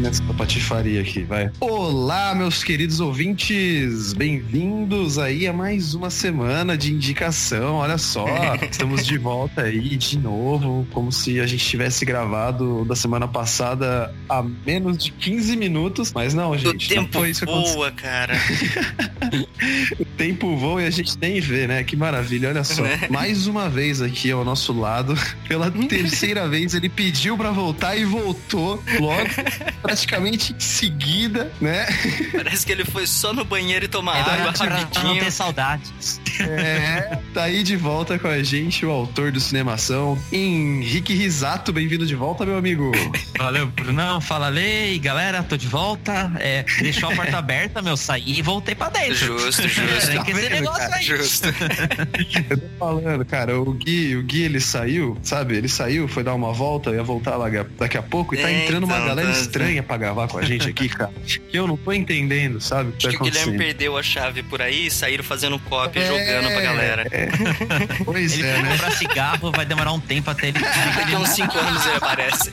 Começar, vamos começar a patifaria aqui, vai. Olá, meus queridos ouvintes! Bem-vindos aí a mais uma semana de indicação. Olha só, estamos de volta aí de novo, como se a gente tivesse gravado da semana passada a menos de 15 minutos. Mas não, O gente, não tempo foi isso voa, cara. Tempo voa e a gente nem vê, né? Que maravilha, olha só. Né? Mais uma vez aqui ao nosso lado, pela terceira vez, ele pediu pra voltar e voltou logo, praticamente em seguida, né? Parece que ele foi só no banheiro e tomar É água pra, pra não rapidinho. ter saudades. É, tá aí de volta com a gente, o autor do Cinemação, Henrique Risato. Bem-vindo de volta, meu amigo. Valeu, Brunão. Fala, Lei. Galera, tô de volta. É, deixou a porta aberta, meu. Saí e voltei pra dentro. Justo, justo. Tem que Tá vendo, negócio cara? aí. Justo. Eu tô falando, cara, o Gui, o Gui ele saiu, sabe? Ele saiu, foi dar uma volta, ia voltar lá daqui a pouco e tá É, entrando uma então, galera tá- estranha pra gravar com a gente aqui, cara. Que eu não tô entendendo, sabe? O que Acho tá que o Guilherme perdeu a chave por aí e saíram fazendo cópia e É, jogando pra galera. é. Pois Ele é, né? comprar cigarro, vai demorar um tempo até ele. Daqui uns 5 anos ele aparece.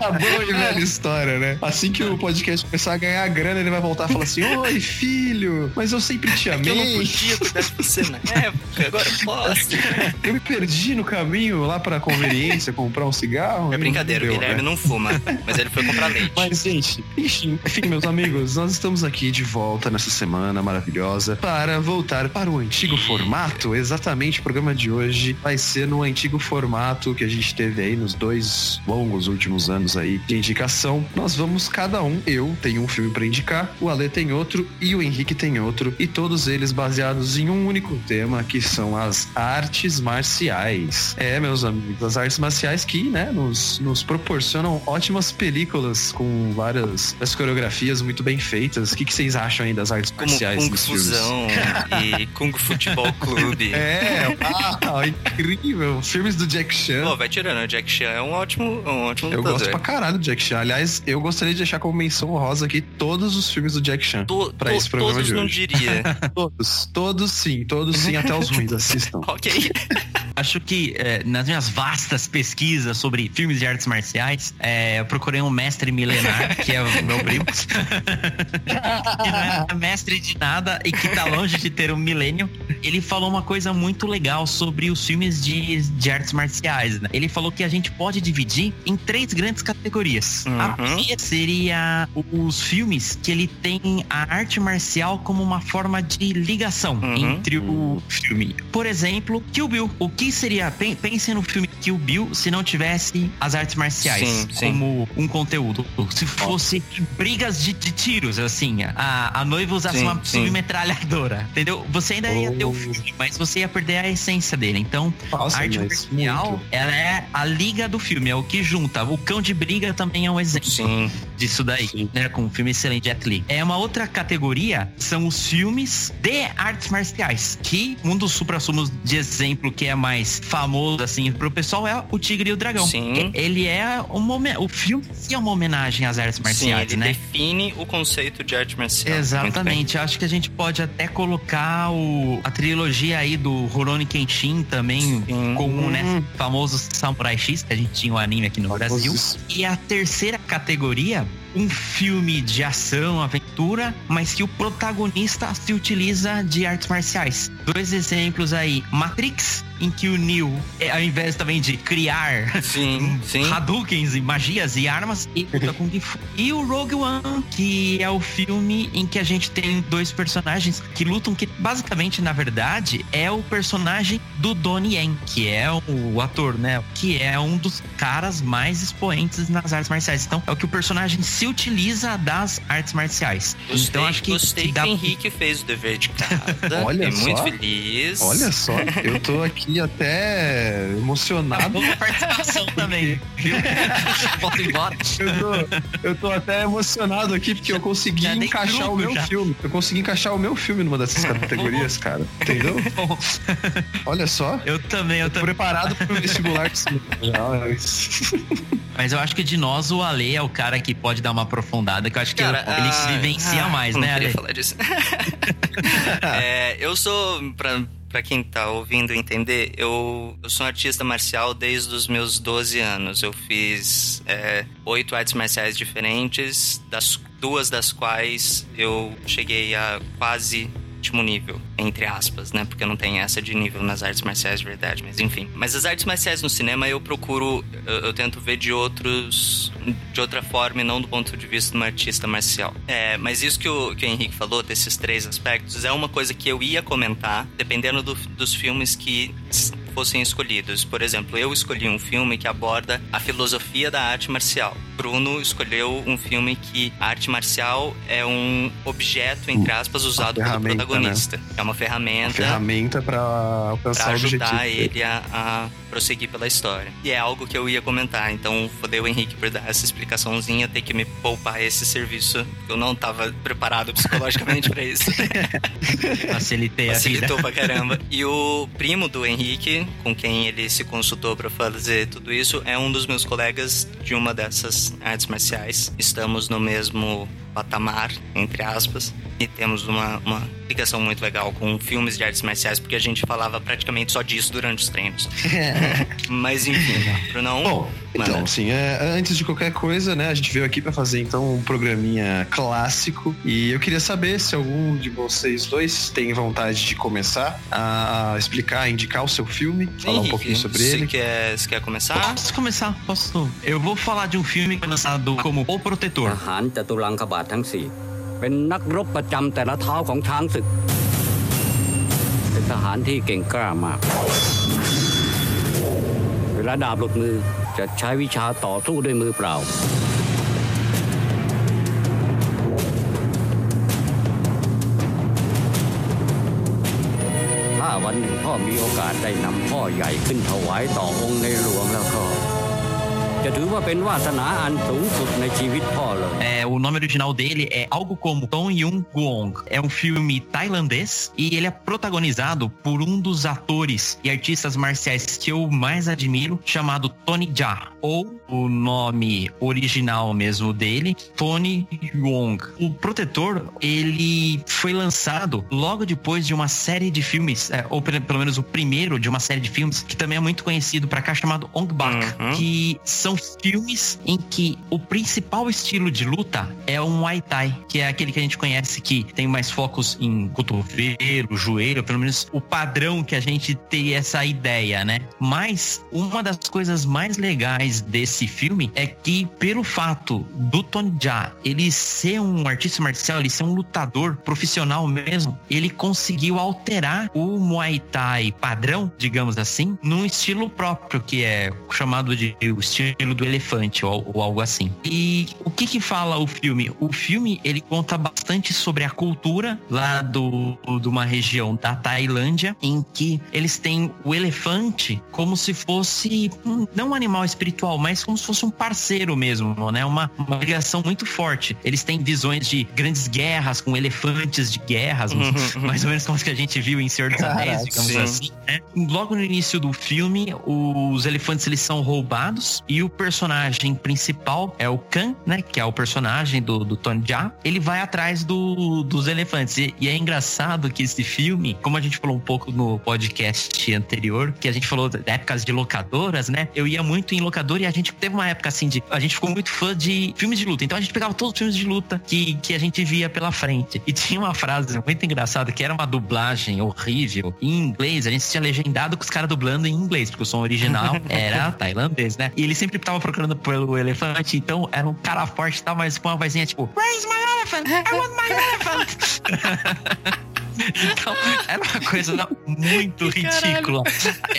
A boa e velha história, né? Assim que o podcast começar a ganhar grana, ele vai voltar e falar assim: Oi, filho, mas eu sempre te É que eu não podia cuidar de você na época, agora eu posso. Eu me perdi no caminho lá pra conveniência comprar um cigarro. É brincadeira, não o deu, Guilherme né? não fuma, mas ele foi comprar leite. Mas, gente, enfim, enfim, meus amigos, nós estamos aqui de volta nessa semana maravilhosa para voltar para o antigo formato. Exatamente, o programa de hoje vai ser no antigo formato que a gente teve aí nos dois longos últimos anos aí de indicação. Nós vamos cada um, eu tenho um filme para indicar, o Ale tem outro e o Henrique tem outro, e todos eles baseados em um único tema, que são as artes marciais. É, meus amigos, as artes marciais que, né, nos, nos proporcionam ótimas películas com várias as coreografias muito bem feitas. O que, que vocês acham aí das artes Como marciais Kung? Fusão e Kung Futebol Clube. É, incrível. Filmes do Jack Chan. Pô, vai tirando, o Jack Chan é um ótimo, um ótimo Eu gosto pra caralho do Jack Chan. Aliás, eu gostaria de deixar como menção honrosa aqui todos os filmes do Jack Chan. To- pra to- esse programa todos de não hoje. diria. Todos, todos sim, todos sim, até os ruins, assistam. ok. Acho que é, nas minhas vastas pesquisas sobre filmes de artes marciais, é, eu procurei um mestre milenar, que é o meu primo. que não é mestre de nada e que tá longe de ter um milênio. Ele falou uma coisa muito legal sobre os filmes de, de artes marciais. né? Ele falou que a gente pode dividir em três grandes categorias. A Uhum. primeira seria os filmes que ele tem a arte marcial como uma forma de ligação Uhum. entre o filme. Por exemplo, Kill Bill. O que seria? pen- Pense no filme Kill Bill se não tivesse as artes marciais Sim, sim. como um conteúdo. Se fosse brigas de, de tiros, assim, a, a noiva usasse Sim, uma submetralhadora, entendeu? Você ainda ia ter o Oh. filme, mas você ia perder a essência dele. Então, Nossa, a arte marcial, ela é a liga do filme, é o que junta. O cão de briga também é um exemplo Sim. disso daí, né? Com o filme excelente Jet Li. É uma outra categoria, são os filmes de artes marciais, que um dos supra-sumos de exemplo que é mais famoso, assim, pro pessoal é o Tigre e o Dragão. Sim. Ele é uma, o filme é uma homenagem às artes Sim, marciais, ele né? define o conceito de arte marcial. Exatamente, acho que a gente pode até colocar o, a trilogia aí do Rurouni Kenshin também Sim. comum, né? Famoso Samurai X, que a gente tinha um anime aqui no Brasil. E a terceira categoria, um filme de ação, aventura, mas que o protagonista se utiliza de artes marciais. Dois exemplos aí, Matrix, em que o Neo, é, ao invés também de criar Sim, sim. Hadoukens e magias e armas e luta Kung Fu. E o Rogue One, que é o filme em que a gente tem dois personagens que lutam, que basicamente, na verdade, é o personagem do Donnie Yen, que é o ator, né? Que é um dos caras mais expoentes nas artes marciais. Então, é o que o personagem se utiliza das artes marciais. Gostei, então acho que, gostei que que dá... o Henrique fez o dever de casa. Olha muito só. feliz. Olha só, eu tô aqui até emocionado. Boa participação também, viu? Bota embora. Eu tô, eu até emocionado aqui porque eu consegui Já encaixar o meu já. filme. Eu consegui encaixar o meu filme numa dessas categorias, cara. Entendeu? Olha só. Eu também, eu Tô também. preparado pro vestibular de cinema já. mas- Mas eu acho que de nós, o Ale é o cara que pode dar uma aprofundada, que eu acho que Cara, ele ah, se vivencia ah, mais, né, queria Ale? falar disso. É, eu sou, pra, pra quem tá ouvindo entender, eu, eu sou um artista marcial desde os meus 12 anos. Eu fiz é, oito artes marciais diferentes, das duas das quais eu cheguei a quase último nível, entre aspas, né? Porque não tenho essa de nível nas artes marciais de verdade, mas enfim. Mas as artes marciais no cinema eu procuro, eu, eu tento ver de outros, de outra forma e não do ponto de vista de um artista marcial. É, mas isso que o, que o Henrique falou, desses três aspectos, é uma coisa que eu ia comentar, dependendo do- dos filmes que fossem escolhidos. Por exemplo, eu escolhi um filme que aborda a filosofia da arte marcial. Bruno escolheu um filme que a arte marcial é um objeto, entre aspas, usado pelo ferramenta, né? protagonista. É uma Uma ferramenta ferramenta pra alcançar para o objetivo. ajudar ele a, a prosseguir pela história. E é algo que eu ia comentar, então fodeu o Henrique por dar essa explicaçãozinha, ter que me poupar esse serviço. Eu não tava preparado psicologicamente para isso. Facilitei a vida. Facilitou pra caramba. E o primo do Henrique, com quem ele se consultou pra fazer tudo isso, é um dos meus colegas de uma dessas artes marciais. Estamos no mesmo patamar, entre aspas, e temos uma, uma ligação muito legal com filmes de artes marciais, porque a gente falava praticamente só disso durante os treinos. Mas enfim, Brunão, Bom, então, assim, é, antes de qualquer coisa, né, a gente veio aqui pra fazer então um programinha clássico e eu queria saber se algum de vocês dois tem vontade de começar a explicar, indicar o seu filme, falar um Henrique, pouquinho sobre você ele. Quer, você quer começar? Posso começar? Posso? Eu vou falar de um filme foi lançado como O ท Protetor. ททั้งสี่เป็นนักรบประจำแต่ละเท้าของช้างศึก เป็นทหารที่เก่งกล้ามาก เวลาดาบหลุดมือจะใช้วิชาต่อสู้ด้วยมือเปล่า ถ้าวันหนึ่งพ่อมีโอกาสได้นำพ่อใหญ่ขึ้นถวายต่อองค์ในหลวงแล้วก็ จะถือว่าเป็นวาสนาอันสูงสุดในชีวิตพ่อเลย É, o nome original dele é algo como Tom Yung Guong. É um filme tailandês e ele é protagonizado por um dos atores e artistas marciais que eu mais admiro, chamado Tony Jaa. Ou o nome original mesmo dele, Tony Wong. O Protetor, ele foi lançado logo depois de uma série de filmes, é, ou pe- pelo menos o primeiro de uma série de filmes, que também é muito conhecido pra cá, chamado Ong Bak. Uhum. Que são filmes em que o principal estilo de luta é o Muay Thai, que é aquele que a gente conhece que tem mais focos em cotovelo, joelho, pelo menos o padrão que a gente tem essa ideia, né? Mas uma das coisas mais legais desse filme é que pelo fato do Tony Jaa ele ser um artista marcial, ele ser um lutador profissional mesmo, ele conseguiu alterar o Muay Thai padrão, digamos assim, num estilo próprio que é chamado de o estilo do elefante ou, ou algo assim. E o que que fala o filme? O filme ele conta bastante sobre a cultura lá do de uma região da Tailândia em que eles têm o elefante como se fosse um- não um animal espiritual, mas como se fosse um parceiro mesmo, né? Uma, uma ligação muito forte. Eles têm visões de grandes guerras com elefantes de guerras, mais ou menos como as que a gente viu em Senhor dos Anéis, digamos sim. assim. né? Logo no início do filme, os elefantes eles são roubados e o personagem principal é o Khan, né? Que é o personagem do, do Tony Jaa. Ele vai atrás do- dos elefantes. E, e é engraçado que esse filme, como a gente falou um pouco no podcast anterior, que a gente falou de épocas de locadoras, né? Eu ia muito em locadora e a gente teve uma época assim de. A gente ficou muito fã de filmes de luta. Então a gente pegava todos os filmes de luta que, que a gente via pela frente. E tinha uma frase muito engraçada que era uma dublagem horrível em inglês. A gente tinha legendado com os caras dublando em inglês, porque o som original era tailandês, né? E ele sempre tava procurando pelo elefante, então era um cara forte e tal, mas com uma vozinha tipo: Where's my elephant? I want my elephant! Então, era uma coisa muito ridícula.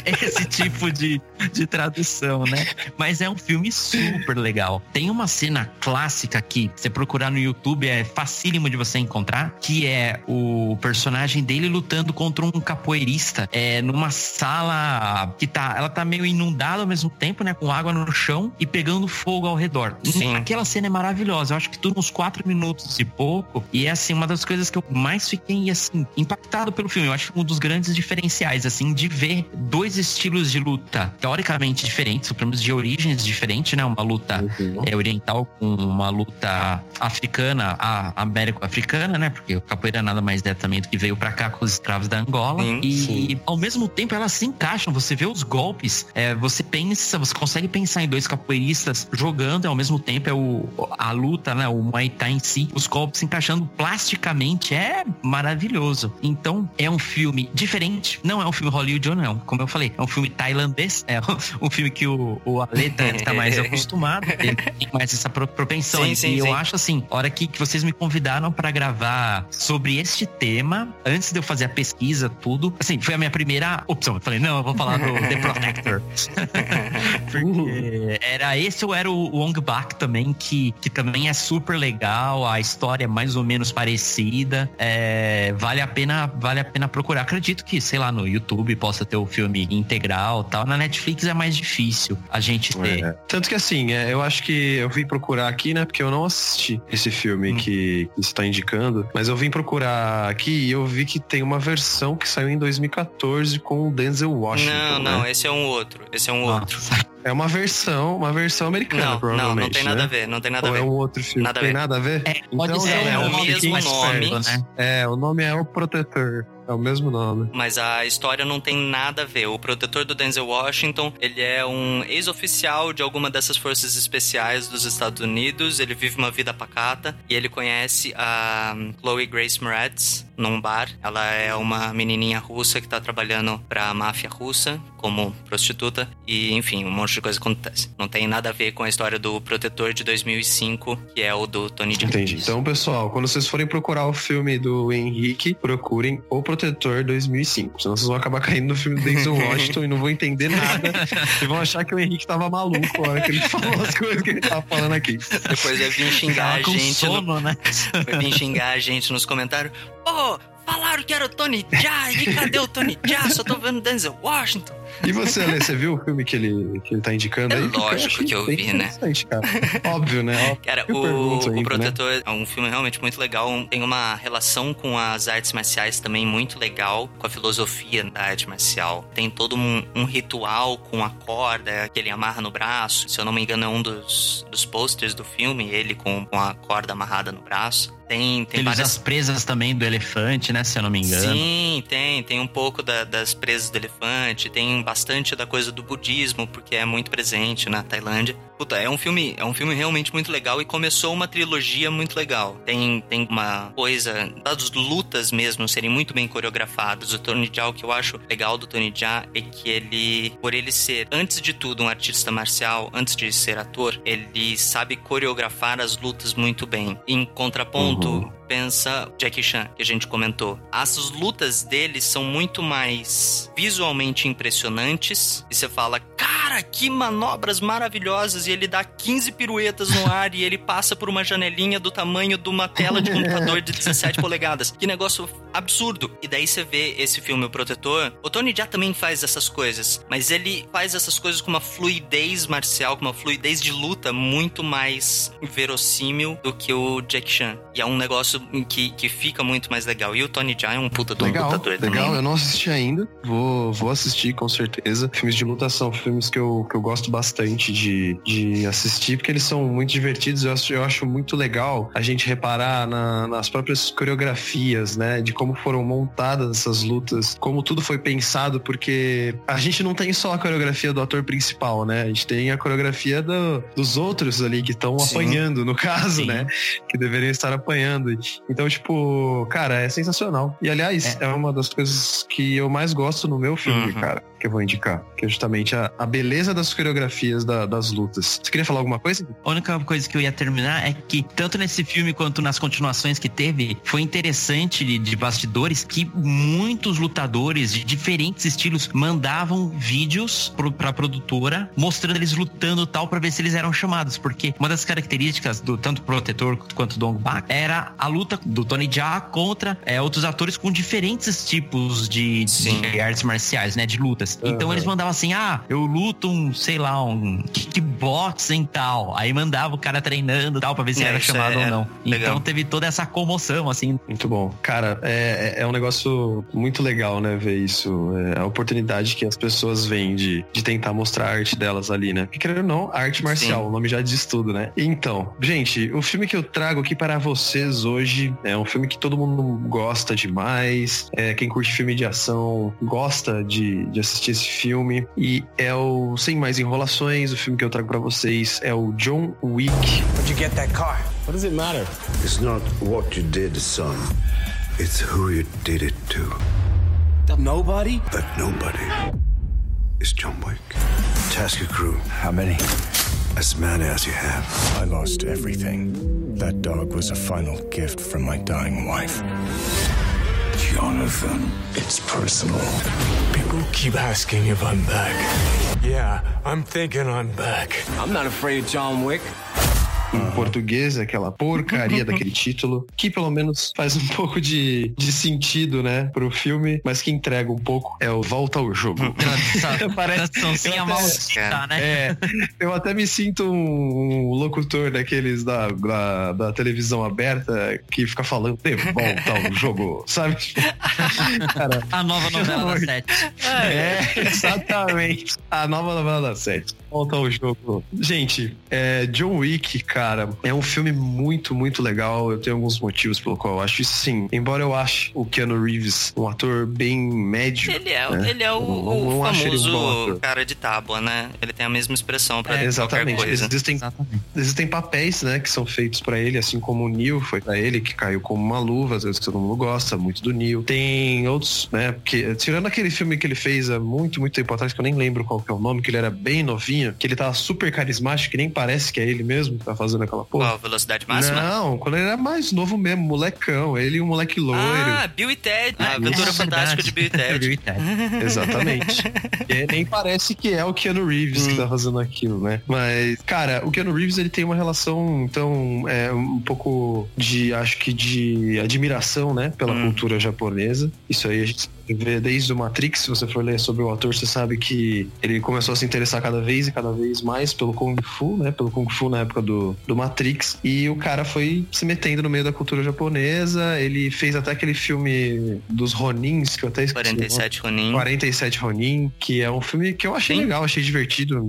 Esse tipo de, de tradução, né? Mas é um filme super legal. Tem uma cena clássica que, você procurar no YouTube, é facílimo de você encontrar, que é o personagem dele lutando contra um capoeirista é, numa sala que tá, ela tá meio inundada ao mesmo tempo, né? Com água no chão e pegando fogo ao redor. Sim. Aquela cena é maravilhosa. Eu acho que dura uns quatro minutos e pouco. E é assim, uma das coisas que eu mais fiquei assim, impactado pelo filme. Eu acho um dos grandes diferenciais, assim, de ver dois estilos de luta teoricamente diferentes, pelo menos de origens diferentes, né? Uma luta Uhum. é, oriental com uma luta africana, a américo-africana, né? Porque o capoeira nada mais é também do que veio pra cá com os escravos da Angola. Sim, e sim. ao mesmo tempo elas se encaixam. Você vê os golpes, é, você pensa, você consegue pensar em dois capoeiristas jogando, e ao mesmo tempo é o, a luta, né? O Muay Thai em si, os golpes se encaixando plasticamente é maravilhoso. Então é um filme diferente, não é um filme Hollywood, não. Como eu falei, é um filme tailandês, é um filme que o, o Ale tá, tá mais acostumado, ele tem mais essa pro- propensão. Sim, e sim, eu sim. acho assim, a hora que, que vocês me convidaram pra gravar sobre este tema, antes de eu fazer a pesquisa, tudo, assim, foi a minha primeira opção. Eu falei, não, eu vou falar do The Protector. Porque era esse ou era o Wong Bak também, que, que também é super legal, a história é mais ou menos parecida. é, vale a pena, vale a pena procurar. Acredito que, sei lá, no YouTube possa ter o filme integral tal. Na Netflix é mais difícil a gente ter. É. Tanto que assim, é, eu acho que eu vim procurar aqui, né? Porque eu não assisti esse filme Hum. que, que você tá indicando. Mas eu vim procurar aqui e eu vi que tem uma versão que saiu em 2014 com o Denzel Washington. Não, não, né? esse é um outro. Esse é um Nossa. outro. É uma versão, uma versão americana, Não, não, provavelmente. não tem né? nada a ver, não tem nada a Ou é ver. um outro filme? Nada tem ver. nada a ver? É, pode Então, ser é um o nome mesmo nome. perto, né? É, o nome é O Protetor. É o mesmo nome. Mas a história não tem nada a ver. O protetor do Denzel Washington, ele é um ex-oficial de alguma dessas forças especiais dos Estados Unidos. Ele vive uma vida pacata e ele conhece a Chloe Grace Moretz num bar. Ela é uma menininha russa que tá trabalhando pra máfia russa como prostituta e, enfim, um monte de coisa acontece. Não tem nada a ver com a história do protetor de 2005, que é o do Tony Jaa. Entendi. Então, pessoal, quando vocês forem procurar o filme do Henrique, procurem O Protetor 2005. Senão vocês vão acabar caindo no filme do Denzel Washington e não vão entender nada. e vão achar que o Henrique tava maluco na hora que ele falou as coisas que ele tava falando aqui. Depois vai vir xingar Tava a com gente no sono, né? Vai vir xingar a gente nos comentários. Pô, falaram que era o Tony Jaa, e cadê o Tony Jaa? Só tô vendo Denzel Washington. E você, Alê, você viu o filme que ele, que ele tá indicando É aí? Lógico que eu vi, né? interessante, Cara. Óbvio, né? Óbvio. Cara, Eu o, o ainda, Protetor é um filme realmente muito legal. Tem uma relação com as artes marciais também muito legal, com a filosofia da arte marcial. Tem todo um, um ritual com a corda que ele amarra no braço. Se eu não me engano, é um dos, dos posters do filme, ele com, com a corda amarrada no braço. Tem, tem Ele várias as presas também do elefante, né? Se eu não me engano. Sim, tem. Tem um pouco da- das presas do elefante, tem bastante da coisa do budismo, porque é muito presente na Tailândia. Puta, é um filme, é um filme realmente muito legal e começou uma trilogia muito legal. Tem, tem uma coisa das lutas mesmo serem muito bem coreografadas. O Tony Jaa, o que eu acho legal do Tony Jaa é que ele, por ele ser, antes de tudo, um artista marcial, antes de ser ator, ele sabe coreografar as lutas muito bem. Em contraponto, Uhum. pensa Jackie Chan, que a gente comentou. As lutas dele são muito mais visualmente impressionantes. E você fala, cara, que manobras maravilhosas! E ele dá 15 piruetas no ar e ele passa por uma janelinha do tamanho de uma tela de computador de 17 polegadas. Que negócio absurdo! E daí você vê esse filme, O Protetor. O Tony Jaa também faz essas coisas, mas ele faz essas coisas com uma fluidez marcial, com uma fluidez de luta muito mais verossímil do que o Jack Chan. E é um negócio que, que fica muito mais legal. E o Tony Jaa é um puta um Legal, lutador legal. também. Eu não assisti ainda. Vou, vou assistir com certeza. Filmes de luta são filmes que eu, que eu gosto bastante de, de assistir, porque eles são muito divertidos. Eu acho, eu acho muito legal a gente reparar na- nas próprias coreografias, né? De como foram montadas essas lutas, como tudo foi pensado, porque a gente não tem só a coreografia do ator principal, né? A gente tem a coreografia do- dos outros ali que estão apanhando, no caso, Sim. né? Que deveriam estar apanhando. Então, tipo, cara, é sensacional. E aliás, é, uma das coisas que eu mais gosto no meu filme, Uhum. cara. Que eu vou indicar, que é justamente a, a beleza das coreografias da- das lutas. Você queria falar alguma coisa? A única coisa que eu ia terminar é que, tanto nesse filme quanto nas continuações que teve, foi interessante de, de bastidores que muitos lutadores de diferentes estilos mandavam vídeos pro, pra produtora mostrando eles lutando e tal pra ver se eles eram chamados. Porque uma das características do tanto Protetor quanto do Dong Bak era a luta do Tony Jaa contra é, outros atores com diferentes tipos de, de artes marciais, né? De lutas. Então eles mandavam assim: ah, eu luto um, sei lá, um kickboxing e tal. Aí mandava o cara treinando e tal pra ver se É, era chamado é ou não. legal. Então teve toda essa comoção, assim. Muito bom. Cara, é, é- é um negócio muito legal, né, ver isso. É a oportunidade que as pessoas veem de, de tentar mostrar a arte delas ali, né? Porque, querendo ou não, arte marcial, Sim. o nome já diz tudo, né? Então, gente, o filme que eu trago aqui para vocês hoje é um filme que todo mundo gosta demais. É, quem curte filme de ação gosta de, de assistir esse filme. E é o, sem mais enrolações, o filme que eu trago para vocês é o John Wick. You get that car? What does it matter? It's not what you did, son. It's who you did it to. Nobody? That nobody is John Wick. Task your crew. How many? As many as you have. I lost everything. That dog was a final gift from my dying wife. Jonathan, it's personal. Keep asking if I'm back. Yeah, I'm thinking I'm back. I'm not afraid of John Wick. Em português, aquela porcaria daquele título, que pelo menos faz um pouco de, de sentido, né, pro filme, mas que entrega um pouco é o Volta ao Jogo. Parece- eu até- maldita, né? É, eu até me sinto um, um locutor daqueles da, da, da televisão aberta que fica falando de volta ao jogo, sabe? Cara, A nova novela da sete. é, exatamente. A nova novela da sete. Volta ao jogo. Gente, é, John Wick, cara, é um filme muito, muito legal. Eu tenho alguns motivos pelo qual eu acho isso sim. Embora eu ache o Keanu Reeves um ator bem médio. Ele é, né? ele é o, não- o um famoso ator. cara de tábua, né? Ele tem a mesma expressão pra É, qualquer exatamente. coisa. Existem, Exatamente. existem papéis, né, que são feitos pra ele, assim como o Neil foi pra ele, que caiu como uma luva, às vezes que todo mundo gosta muito do Neil. Tem outros, né, porque tirando aquele filme que ele fez há muito, muito tempo atrás, que eu nem lembro qual que é o nome, que ele era bem novinho, que ele tava super carismático, que nem parece que é ele mesmo que tá fazendo aquela porra. Qual velocidade máxima? Não, quando ele era mais novo mesmo, molecão, ele e um moleque loiro. Ah, Bill e Ted. A aventura É fantástica de Bill e Ted. Bill e Ted. Exatamente. E nem parece que é o Keanu Reeves que tá fazendo aquilo, né? Mas, cara, o Keanu Reeves ele tem uma relação, então, é, um pouco de, acho que de admiração, né? Pela Hum. cultura japonesa. Isso aí a gente vê desde o Matrix, se você for ler sobre o ator, você sabe que ele começou a se interessar cada vez e cada vez mais pelo Kung Fu, né? Pelo Kung Fu na época do, do Matrix. E o cara foi se metendo no meio da cultura japonesa. Ele fez até aquele filme dos Ronins, que eu até esqueci. o nome. 47 Ronin. 47 Ronin, que é um filme que eu achei Sim. legal, achei divertido.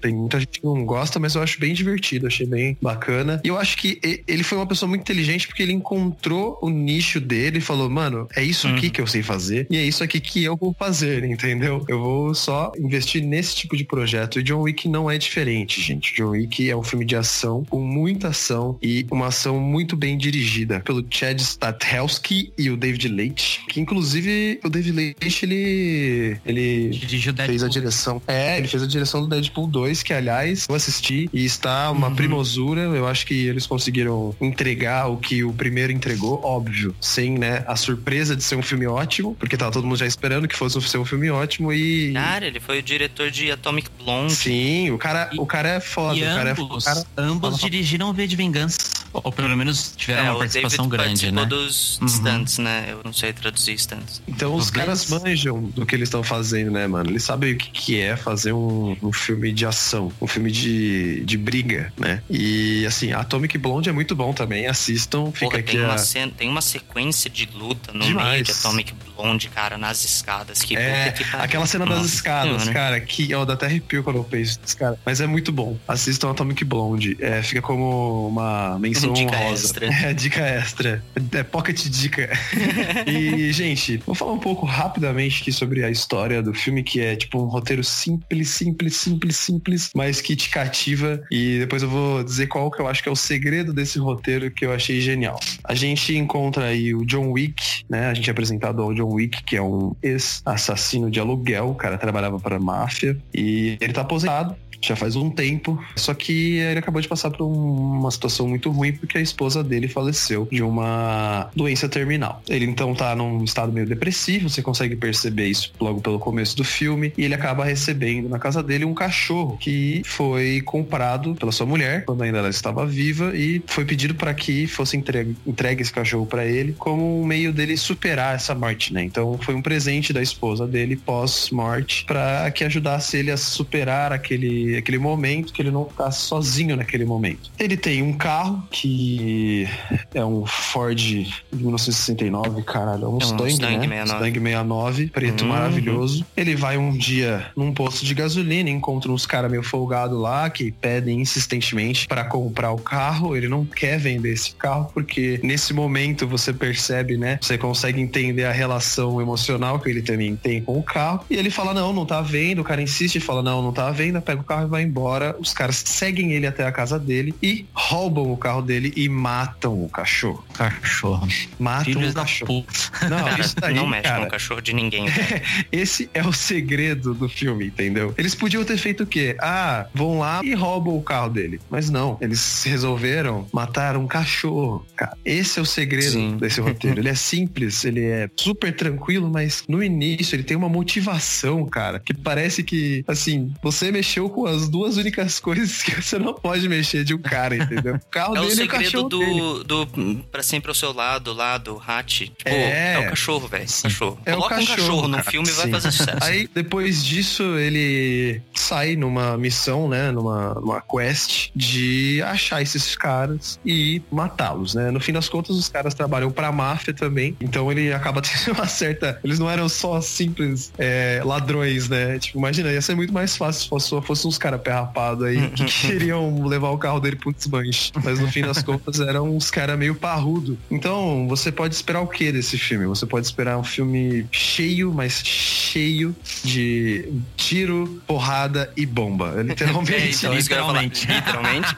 Tem muita gente que não gosta, mas eu acho bem divertido, achei bem bacana. E eu acho que ele foi uma pessoa muito inteligente porque ele encontrou o nicho dele e falou: mano, é isso aqui Uhum. que eu sei fazer e é isso aqui que eu vou fazer, entendeu? Eu vou só investir nesse tipo de projeto. E John Wick não é diferente, gente. John Wick é um filme de ação com muita ação e uma ação muito bem dirigida pelo Chad Stahelski e o David Leitch, que inclusive o David Leitch ele ele Dirigiu fez a Deadpool. direção. É, ele fez a direção do Deadpool 2, que aliás eu assisti e está uma Uhum. primosura. Eu acho que eles conseguiram entregar o que o primeiro entregou, óbvio, sem, né, a surpresa de ser um filme ótimo, porque tava todo mundo já esperando que fosse ser um filme ótimo e Cara, ele foi o diretor de Atomic Blonde. Sim, o cara, o cara é foda, E o cara é o ambos, cara ambos dirigiram V de Vingança. Ou pelo menos tiveram É, uma participação grande, né? dos Uhum. stunts, né? Eu não sei traduzir stunts. Então os caras manjam do que eles estão fazendo, né, mano? Eles sabem o que, que é fazer um, um filme de ação, um filme de, de briga, né? E assim, Atomic Blonde é muito bom também. Assistam, fica Porra, aqui tem, a... uma cena, tem uma sequência de luta no Demais. meio de Atomic Blonde, cara, nas escadas. Que É, que pariu. aquela cena das Nossa escadas, Senhora. cara, que eu dá até arrepio quando eu penso nisso, cara. Mas é muito bom. Assistam Atomic Blonde. É, fica como uma menção Dica honrosa. extra. É, dica extra. É pocket dica. e, gente, vou falar um pouco rapidamente aqui sobre a história do filme, que é tipo um roteiro simples, simples, simples, simples, mas que te cativa. E depois eu vou dizer qual que eu acho que é o segredo desse roteiro que eu achei genial. A gente encontra aí o John Wick, né? A gente é apresentado ao John Wick, que é um ex-assassino de aluguel. O cara trabalhava para a máfia e ele tá aposentado já faz um tempo, só que ele acabou de passar por um- uma situação muito ruim porque a esposa dele faleceu de uma doença terminal. Ele então tá num estado meio depressivo, você consegue perceber isso logo pelo começo do filme, e ele acaba recebendo na casa dele um cachorro que foi comprado pela sua mulher quando ainda ela estava viva e foi pedido para que fosse entregue, entregue esse cachorro para ele como um meio dele superar essa morte, né? Então foi um presente da esposa dele pós-morte para que ajudasse ele a superar aquele, aquele momento, que ele não ficasse sozinho naquele momento. Ele tem um carro que é um Ford de 1969, caralho, é um É um Mustang, Mustang né? 69. Mustang 69, preto Uhum. maravilhoso. Ele vai um dia num posto de gasolina, encontra uns caras meio folgados lá que pedem insistentemente para comprar o carro. Ele não quer vender esse carro porque nesse momento você percebe, né? Você consegue entender a relação emocional que ele também tem com o carro. E ele fala: Não, não tá vendo. O cara insiste e fala: Não, não tá vendo. Pega o carro e vai embora. Os caras seguem ele até a casa dele e roubam o carro dele e matam o cachorro. Cachorro. Matam Filhos o da cachorro. puta. Não, Cara, isso daí, não mexe cara, com o cachorro de ninguém. esse é o segredo do filme, entendeu? Eles podiam ter feito o quê? Ah, vão lá e roubam o carro dele. Mas não, eles resolveram matar um cachorro. Cara, esse é o segredo Sim. desse roteiro. Ele é simples, ele é super tranquilo, mas no início ele tem uma motivação, cara, que parece que, assim, você mexeu com as duas únicas coisas que você não pode mexer de um cara, entendeu? O carro É o dele o segredo cachorro dele. do, do Pra Sempre ao Seu Lado, lá do Hatch. Tipo, É. é, o cachorro, velho. Cachorro. É o Coloca cachorro, um cachorro no filme e vai fazer sucesso. Aí, depois disso, ele sai numa missão, né? Numa, numa quest de achar esses caras e matá-los, né? No fim das contas, os caras trabalham pra máfia também. Então ele acaba tendo uma certa. Eles não eram só simples é, ladrões, né? Tipo, imagina, ia ser muito mais fácil se fosse, fosse uns caras perrapados aí que queriam levar o carro dele pro desmanche. Mas no fim das contas, eram uns caras meio parrudo. Então, você pode esperar o que desse filme? Você pode esperar um filme cheio, mas cheio de tiro, porrada e bomba. É Literalmente. É, então, eu ia falar. Literalmente.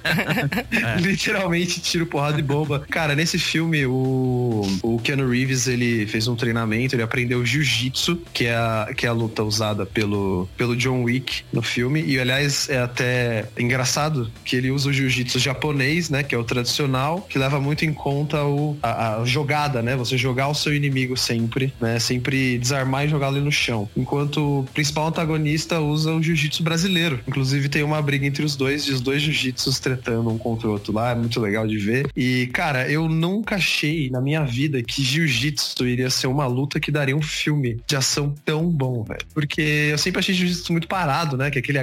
Literalmente tiro, porrada e bomba. Cara, nesse filme, o, o Keanu Reeves, ele fez um treinamento, ele aprendeu jiu-jitsu, que, é a, que é a luta usada pelo, pelo John Wick no filme. E, aliás, é até engraçado que ele usa o jiu-jitsu japonês, né? Que é o tradicional, que leva muito em conta o, a, a jogada, né? Você jogar o seu inimigo sempre, né? Sempre desarmar e jogá-lo no chão. Enquanto o principal antagonista usa o jiu-jitsu brasileiro. Inclusive tem uma briga entre os dois, de os dois jiu-jitsus tretando um contra o outro lá, é muito legal de ver. E, cara, eu nunca achei na minha vida que jiu-jitsu iria ser uma luta que daria um filme de ação tão bom, velho. Porque eu sempre achei jiu-jitsu muito parado, né? Que é aquele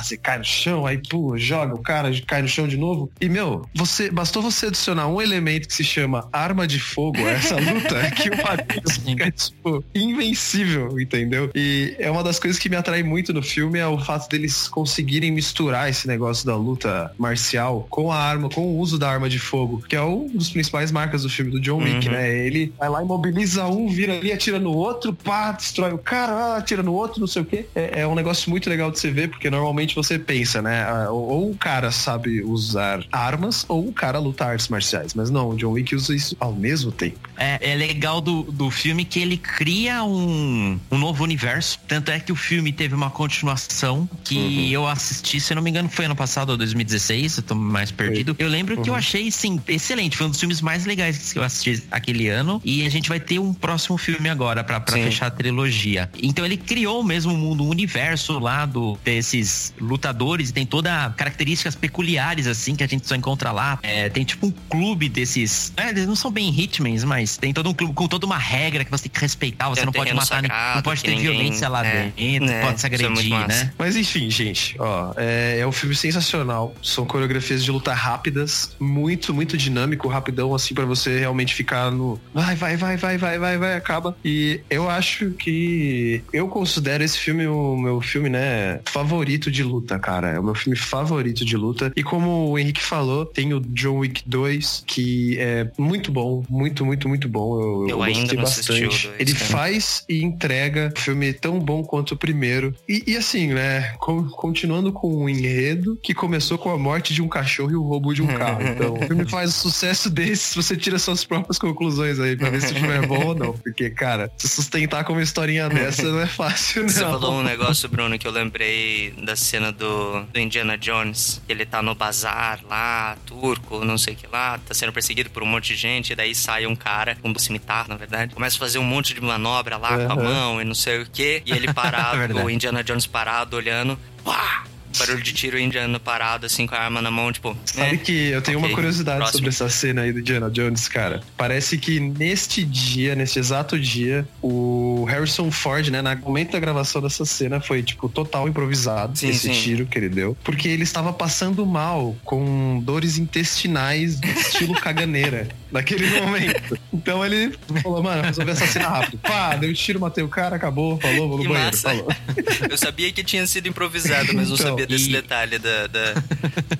você cai no chão, aí, pô, joga, o cara cai no chão de novo. E, meu, você bastou você adicionar um elemento que se chama arma de fogo a essa luta que o Matheus fica, tipo, invencível, entendeu? E é uma das coisas que me atrai muito no filme é o fato deles conseguirem misturar esse negócio da luta marcial com a arma, com o uso da arma de fogo, que é um dos principais marcas do filme do John Wick, Uhum. né? Ele vai lá, imobiliza um, vira ali, atira no outro, pá, destrói o cara, atira no outro, não sei o quê. É, é um negócio muito legal de você ver, porque normalmente você pensa, né? ah, ou o cara sabe usar armas, ou o cara luta artes marciais. Mas não, o John Wick usa isso ao mesmo tempo. É, é legal do, do filme que ele cria um, um novo universo. Tanto é que o filme teve uma continuação que eu assisti, se eu não me engano, foi ano passado ou 2016, eu tô mais perdido. Eu lembro que eu achei, sim, excelente. Foi um dos filmes mais legais que eu assisti aquele ano. E a gente vai ter um próximo filme agora Sim. fechar a trilogia. Então ele criou mesmo o mundo, o universo lá do, desses lutadores e tem toda características peculiares, assim, que a gente só encontra lá. É, tem tipo um clube desses. É, eles não são bem hitmans, mas eles têm todo um clube com toda uma regra que você tem que respeitar, você Tem não pode matar, sagrado, não pode ter ninguém- violência lá é, dentro, é, pode se é agredir, massa. né? Mas enfim, gente, ó, é, é um filme sensacional. São coreografias de luta rápidas, muito, muito dinâmico, rapidão, assim, pra você realmente ficar no. Vai, vai, vai, vai, vai, vai, vai, acaba. E eu acho que. Eu considero esse filme o meu filme, né, favorito de luta, cara. É o meu filme favorito de luta. E como o Henrique falou, tem o John Wick 2, que é muito bom, muito, muito, muito bom. Eu, Eu ainda gostei bastante. dois, Ele cara. faz e entrega um filme tão bom quanto o primeiro. E, e assim, né? con- continuando com o enredo que começou com a morte de um cachorro e o roubo de um carro. Então, o filme faz o sucesso desse, você tira suas próprias conclusões aí pra ver se o filme é bom ou não. Porque, cara, se sustentar com uma historinha dessa não é fácil, não. Você falou um negócio, Bruno, que eu lembrei da cena do, do Indiana Jones. Ele tá no bazar lá, turco, não sei o que lá, tá sendo perseguido por um monte de gente, e daí sai um cara, um cimitar, na verdade, começa a fazer um monte de manobra lá com a mão e não sei o que, e ele parado, Verdade. o Indiana Jones parado, olhando, pá! Barulho de tiro, o Indiana parado, assim, com a arma na mão, tipo. Sabe é, que eu tenho ok, uma curiosidade próximo. sobre essa cena aí do Indiana Jones, cara. Parece que neste dia, neste exato dia, o Harrison Ford, né, no momento da gravação dessa cena, foi, tipo, total improvisado Sim, esse sim. tiro que ele deu. Porque ele estava passando mal com dores intestinais estilo caganeira naquele momento. Então ele falou, mano, resolvi essa cena rápido. Pá, deu um tiro, matei o cara, acabou, falou, vou no Que banheiro. massa. Falou. Eu sabia que tinha sido improvisado, mas não Então, sabia desse e- detalhe da, da,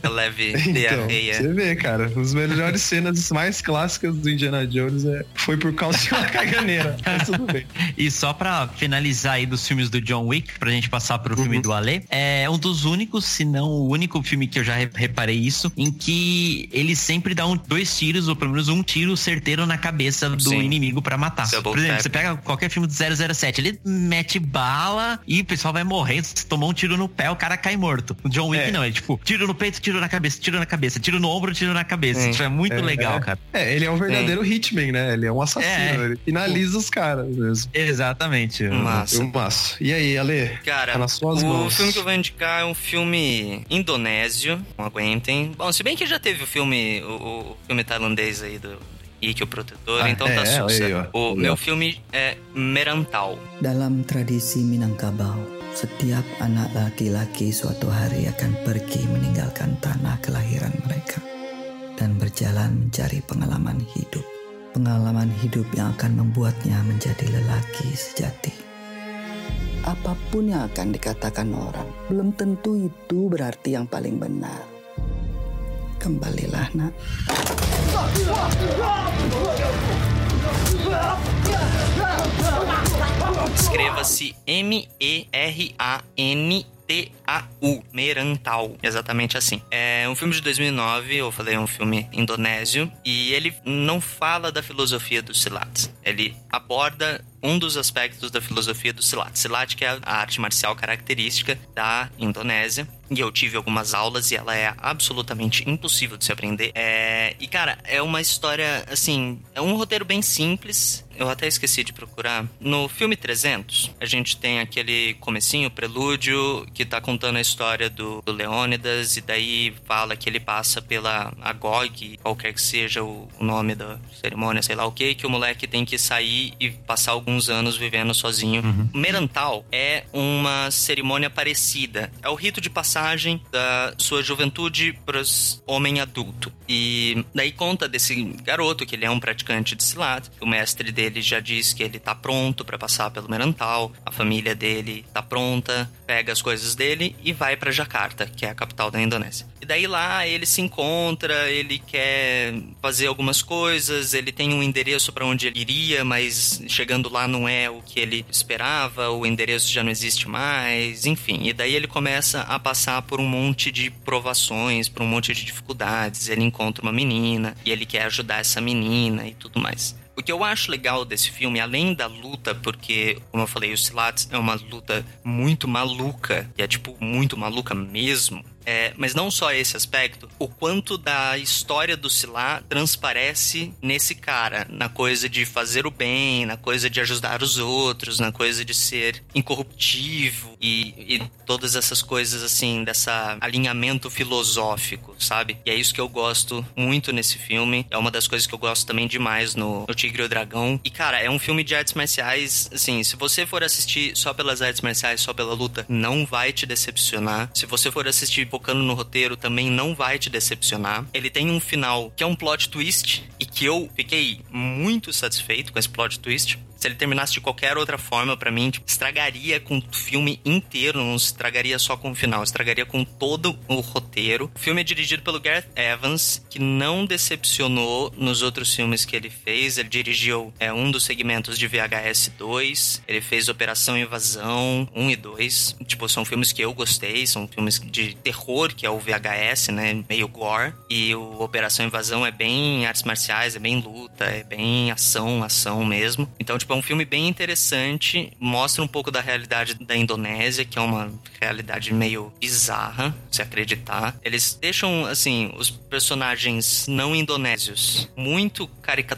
da leve Então, diarreia. você vê, cara, as melhores cenas mais clássicas do Indiana Jones é, foi por causa de uma caganeira. Mas tudo bem. E só pra finalizar aí dos filmes do John Wick, pra gente passar pro filme Uhum. do Ale, é um dos únicos, se não o único filme que eu já re- reparei isso, em que ele sempre dá um, dois tiros, ou pelo menos um tiro certeiro na cabeça do Sim. inimigo pra matar. Double Por exemplo, tap. você pega qualquer filme do 007, ele mete bala e o pessoal vai morrer, se tomou um tiro no pé, o cara cai morto. O John Wick É. não, é tipo, tiro no peito, tiro na cabeça, tiro na cabeça, tiro no ombro, tiro na cabeça. Sim. Isso é muito É, legal, é. cara. É, ele é um verdadeiro hitman, né? Ele é um assassino. É. Ele finaliza os caras mesmo. Exatamente. Massa. Eu maço. E aí, Ale? Cara, Tá nas suas o mãos. filme que eu vou indicar é um filme indonésio, não aguentem. Bom, se bem que já teve o filme, o, o filme tailandês aí do Ike, o Protetor, Ah, então é, tá é, sussa. aí, ó. O meu filme é Merantal. Dalam tradisi Minangkabau, setiap anak laki-laki suatu hari akan pergi meninggalkan tanah kelahiran mereka dan berjalan mencari pengalaman hidup. Pengalaman hidup yang akan membuatnya menjadi lelaki sejati. Apa pun yang akan dikatakan orang, belum tentu itu berarti yang paling benar. Kembalilah, Nak. Escreva-se M-E-R-A-N-T-A-U, Merantal, exatamente assim. É um filme de 2009, eu falei, é um filme indonésio, e ele não fala da filosofia do Silat. Ele aborda um dos aspectos da filosofia do Silat. Silat que é a arte marcial característica da Indonésia. E eu tive algumas aulas e ela é absolutamente impossível de se aprender. É... E, cara, é uma história, assim, é um roteiro bem simples. Eu até esqueci de procurar. No filme 300, a gente tem aquele comecinho, prelúdio, que tá contando a história do, do Leônidas, e daí fala que ele passa pela Agog, qualquer que seja o, nome da cerimônia, sei lá o que, que o moleque tem que sair e passar alguns anos vivendo sozinho. Merantal é uma cerimônia parecida. É o rito de passagem da sua juventude para homem adulto. E daí conta desse garoto que ele é um praticante de Silat. O mestre dele já diz que ele tá pronto para passar pelo Merantal. A família dele tá pronta, pega as coisas dele e vai para Jakarta, que é a capital da Indonésia. E daí lá ele se encontra, ele quer fazer algumas coisas, ele tem um endereço para onde ele iria, mas chegando lá não é o que ele esperava, o endereço já não existe mais, enfim. E daí ele começa a passar por um monte de provações, por um monte de dificuldades. Ele encontra uma menina e ele quer ajudar essa menina e tudo mais. O que eu acho legal desse filme, além da luta, porque, como eu falei, o Silat é uma luta muito maluca, e é tipo muito maluca mesmo. É, mas não só esse aspecto, o quanto da história do Sila transparece nesse cara, na coisa de fazer o bem, na coisa de ajudar os outros, na coisa de ser incorruptível e, e todas essas coisas assim, dessa alinhamento filosófico, sabe? E é isso que eu gosto muito nesse filme. É uma das coisas que eu gosto também demais no, no Tigre e o Dragão. E, cara, é um filme de artes marciais, assim, se você for assistir só pelas artes marciais, só pela luta, não vai te decepcionar. Se você for assistir focando no roteiro, também não vai te decepcionar. Ele tem um final que é um plot twist e que eu fiquei muito satisfeito com esse plot twist. Se ele terminasse de qualquer outra forma, para mim, tipo, estragaria com o filme inteiro, não estragaria só com o final, estragaria com todo o roteiro. O filme é dirigido pelo Gareth Evans, que não decepcionou nos outros filmes que ele fez. Ele dirigiu é, um dos segmentos de VHS 2, ele fez Operação Invasão 1 e 2. Tipo, são filmes que eu gostei, são filmes de terror, que é o VHS, né? Meio gore. E o Operação Invasão é bem artes marciais, é bem luta, é bem ação, ação mesmo. Então, tipo, é um filme bem interessante, mostra um pouco da realidade da Indonésia, que é uma realidade meio bizarra, se acreditar. Eles deixam, assim, os personagens não indonésios muito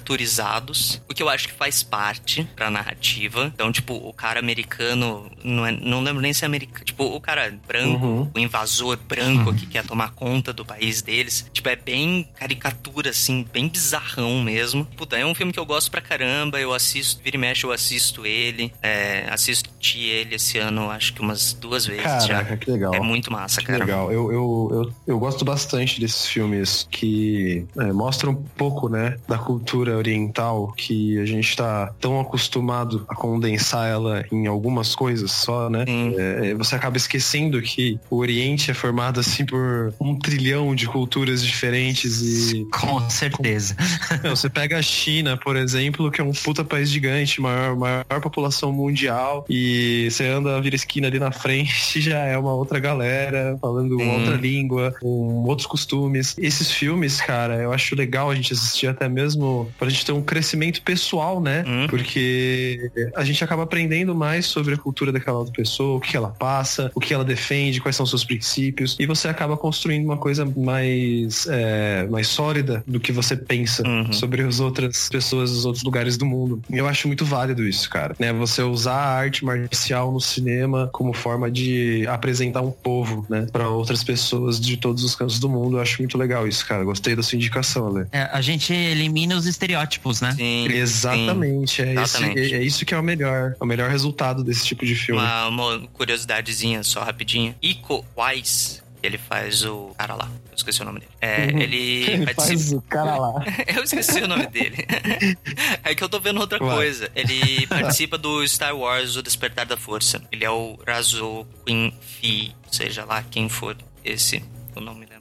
caricaturizados, o que eu acho que faz parte pra narrativa. Então, tipo, o cara americano, não, é, não lembro nem se é americano, tipo, o cara branco, Uhum. o invasor branco que quer tomar conta do país deles, tipo, é bem caricatura, assim, bem bizarrão mesmo. Puta, é um filme que eu gosto pra caramba, eu assisto, vira e mexe eu assisto ele, é, assisti ele esse ano, acho que umas duas vezes Caraca, já. que legal. É muito massa, Que cara. legal. Eu, eu, eu, eu gosto bastante desses filmes que é, mostram um pouco, né, da cultura oriental que a gente tá tão acostumado a condensar ela em algumas coisas só, né? É, você acaba esquecendo que o Oriente é formado assim por um trilhão de culturas diferentes e. Com certeza. Não, você pega a China, por exemplo, que é um puta país gigante, maior, maior população mundial, e você anda, vira esquina ali na frente, já é uma outra galera, falando Sim. outra língua, com outros costumes. Esses filmes, cara, eu acho legal a gente assistir até mesmo pra gente ter um crescimento pessoal, né? Porque a gente acaba aprendendo mais sobre a cultura daquela outra pessoa, o que ela passa, o que ela defende, quais são os seus princípios, e você acaba construindo uma coisa mais, é, mais sólida do que você pensa sobre as outras pessoas dos outros lugares do mundo. E eu acho muito válido isso, cara. Né? Você usar a arte marcial no cinema como forma de apresentar um povo, né? Pra outras pessoas de todos os cantos do mundo. Eu acho muito legal isso, cara. Gostei da sua indicação, Ale. É, a gente elimina os estereótipos, né? Sim, Exatamente. É, esse- é- é isso que é o melhor. É o melhor resultado desse tipo de filme. Uma, uma curiosidadezinha só rapidinho. Iko Wise, ele faz o cara lá. Eu esqueci o nome dele. É, Uhum. ele, Ele participa- faz o cara lá. eu esqueci o nome dele. é que eu tô vendo outra Vai. coisa. Ele participa do Star Wars O Despertar da Força. Ele é o Razo Queen Fi, seja lá quem for esse. Eu não me lembro.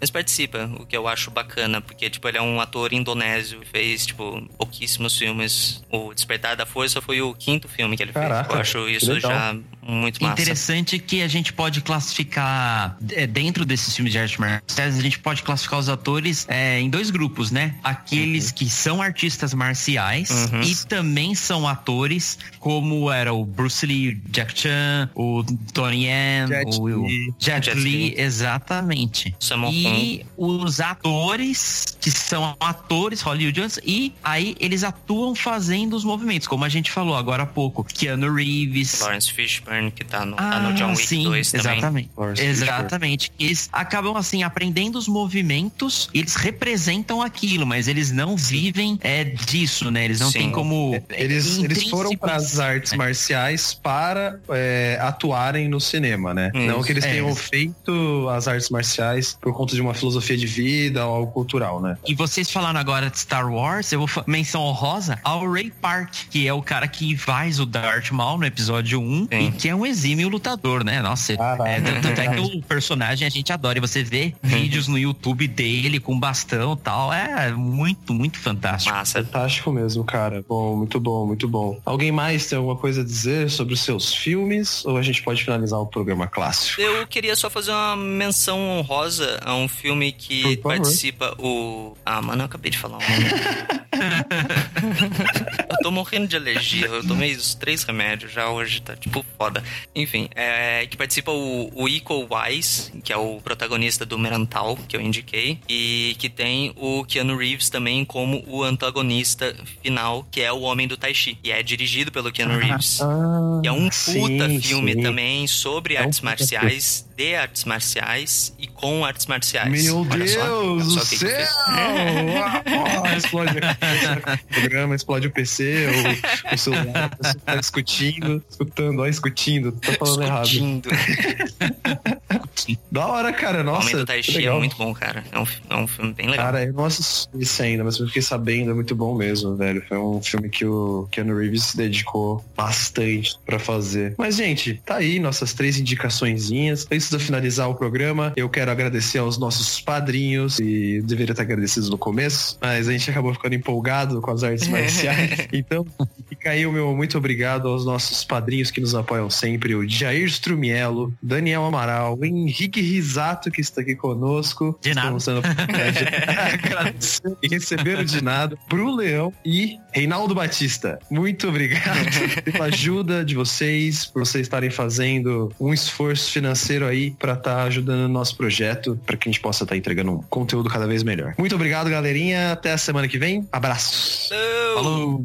Mas participa, o que eu acho bacana, porque, tipo, ele é um ator indonésio. Fez, tipo, pouquíssimos filmes. O Despertar da Força foi o quinto filme que ele Caraca, fez. Eu acho isso já muito massa. Interessante que a gente pode classificar é, dentro desses filmes de arte marciais, a gente pode classificar os atores é, em dois grupos, né? Aqueles que são artistas marciais Uhum. e também são atores, como era o Bruce Lee, Jack Chan, o Tony Yan, Jet o Li. Jet, Jet exatamente. E os atores que são atores hollywoodianos e aí eles atuam fazendo os movimentos, como a gente falou agora há pouco. Keanu Reeves, Lawrence Fishburne, que tá no, tá ah, no John Wick sim, 2 também. exatamente. Lawrence Exatamente. Eles acabam assim aprendendo os movimentos, e eles representam aquilo, mas eles não vivem é disso, né? Eles não Sim. têm como Eles, eles foram para as artes né? marciais para é, atuarem no cinema, né? Isso. Não que eles É. tenham feito as artes marciais por conta de uma filosofia de vida ou algo cultural, né? E vocês falaram agora de Star Wars, eu vou menção honrosa ao Ray Park, que é o cara que faz o Darth Maul no episódio 1 Sim. e que é um exímio lutador, né? Nossa, Caraca. é, tanto é que o personagem a gente adora. E você vê vídeos no YouTube dele com bastão e tal. É muito, muito fantástico. Massa. Fantástico mesmo, cara. Bom, muito bom, muito bom. Alguém mais tem alguma coisa a dizer sobre os seus filmes? Ou a gente pode finalizar o programa clássico? Eu queria só fazer uma menção honrosa a um filme que Por favor. participa o. Ah, mano, eu acabei de falar nome. eu tô morrendo de alergia. Eu tomei os três remédios já hoje, tá tipo foda. Enfim, é, que participa o, o Iko Wise, que é o protagonista do Merantal, que eu indiquei. E que tem o Keanu Reeves também como o antagonista final, que é o Homem do Tai Chi. E é dirigido pelo Keanu Reeves. Ah, e é um puta sim, filme sim. também sobre É um artes marciais, de artes marciais e com artes marciais. Meu Olha Deus só, do só o que céu! fez. Uau, explode o programa, explode o PC, o, o celular, a pessoa tá discutindo, escutando, ó, escutando, tô falando errado. Discutindo. Da hora, cara, O nossa. Homem do Tai que Chi é muito bom, cara. É um, é um filme bem legal. Cara, eu não assisti isso ainda, mas eu fiquei sabendo, é muito bom mesmo, velho. Foi um filme que o Keanu Reeves se dedicou bastante pra fazer. Mas, gente, tá aí nossas três indicaçõezinhas. Antes de eu finalizar o programa, eu quero agradecer aos nossos padrinhos, e deveria ter agradecido no começo, mas a gente acabou ficando empolgado com as artes marciais. então, fica aí o meu muito obrigado aos nossos padrinhos que nos apoiam sempre, o Jair Strumiello, Daniel Amaral, o Henrique Risato, que está aqui conosco. De nada. Estamos sendo agradecer e receberam de nada. Bru Leão e Reinaldo Batista. Muito obrigado pela ajuda de vocês, por vocês estarem fazendo um esforço financeiro aí para estar ajudando no nosso projeto, para que a gente possa estar entregando um conteúdo cada vez melhor. Muito obrigado, galerinha. Até a semana que vem. Abraços. Falou!